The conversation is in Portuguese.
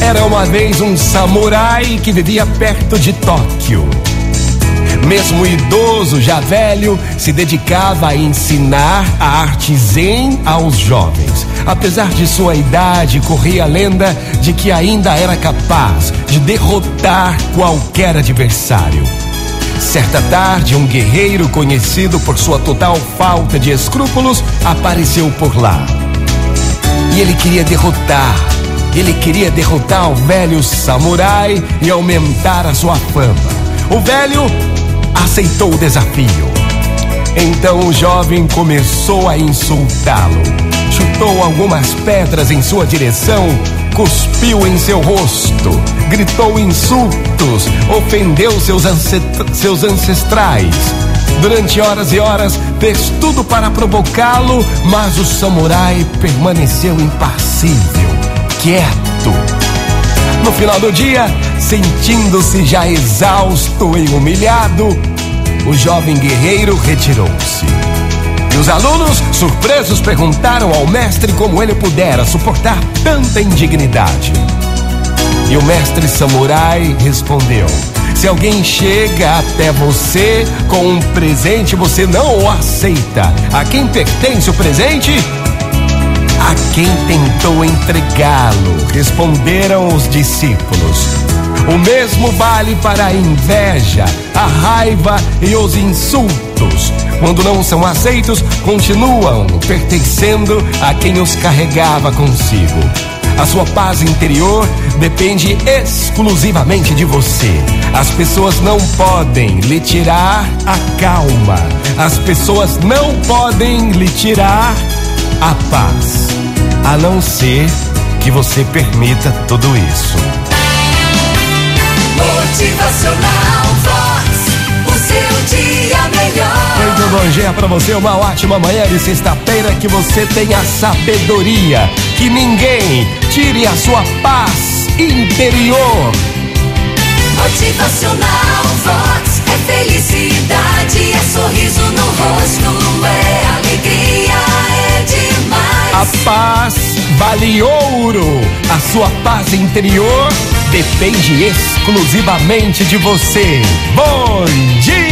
Era uma vez um samurai que vivia perto de Tóquio. Mesmo idoso, já velho, se dedicava a ensinar a arte zen aos jovens. Apesar de sua idade, corria a lenda de que ainda era capaz de derrotar qualquer adversário. Certa tarde, um guerreiro conhecido por sua total falta de escrúpulos apareceu por lá. E ele queria derrotar, ele queria derrotar o velho samurai e aumentar a sua fama. O velho aceitou o desafio. Então o jovem começou a insultá-lo. Chutou algumas pedras em sua direção, cuspiu em seu rosto, gritou insultos, ofendeu seus, seus ancestrais. Durante horas e horas fez tudo para provocá-lo, mas o samurai permaneceu impassível, quieto. No final do dia, sentindo-se já exausto e humilhado, o jovem guerreiro retirou-se. E os alunos, surpresos, perguntaram ao mestre como ele pudera suportar tanta indignidade. E o mestre samurai respondeu: Se alguém chega até você com um presente, você não o aceita. A quem pertence o presente? A quem tentou entregá-lo, responderam os discípulos. O mesmo vale para a inveja, a raiva e os insultos. Quando não são aceitos, continuam pertencendo a quem os carregava consigo. A sua paz interior depende exclusivamente de você. As pessoas não podem lhe tirar a calma. As pessoas não podem lhe tirar a paz. A não ser que você permita tudo isso. Motivacional Vox, o seu dia melhor. Muito bom dia pra você, uma ótima manhã de sexta-feira, que você tenha sabedoria, que ninguém tire a sua paz interior. Motivacional Vox é felicidade, é sorriso no rosto, é alegria, é demais. A paz vale ouro, a sua paz interior depende exclusivamente de você. Bom dia!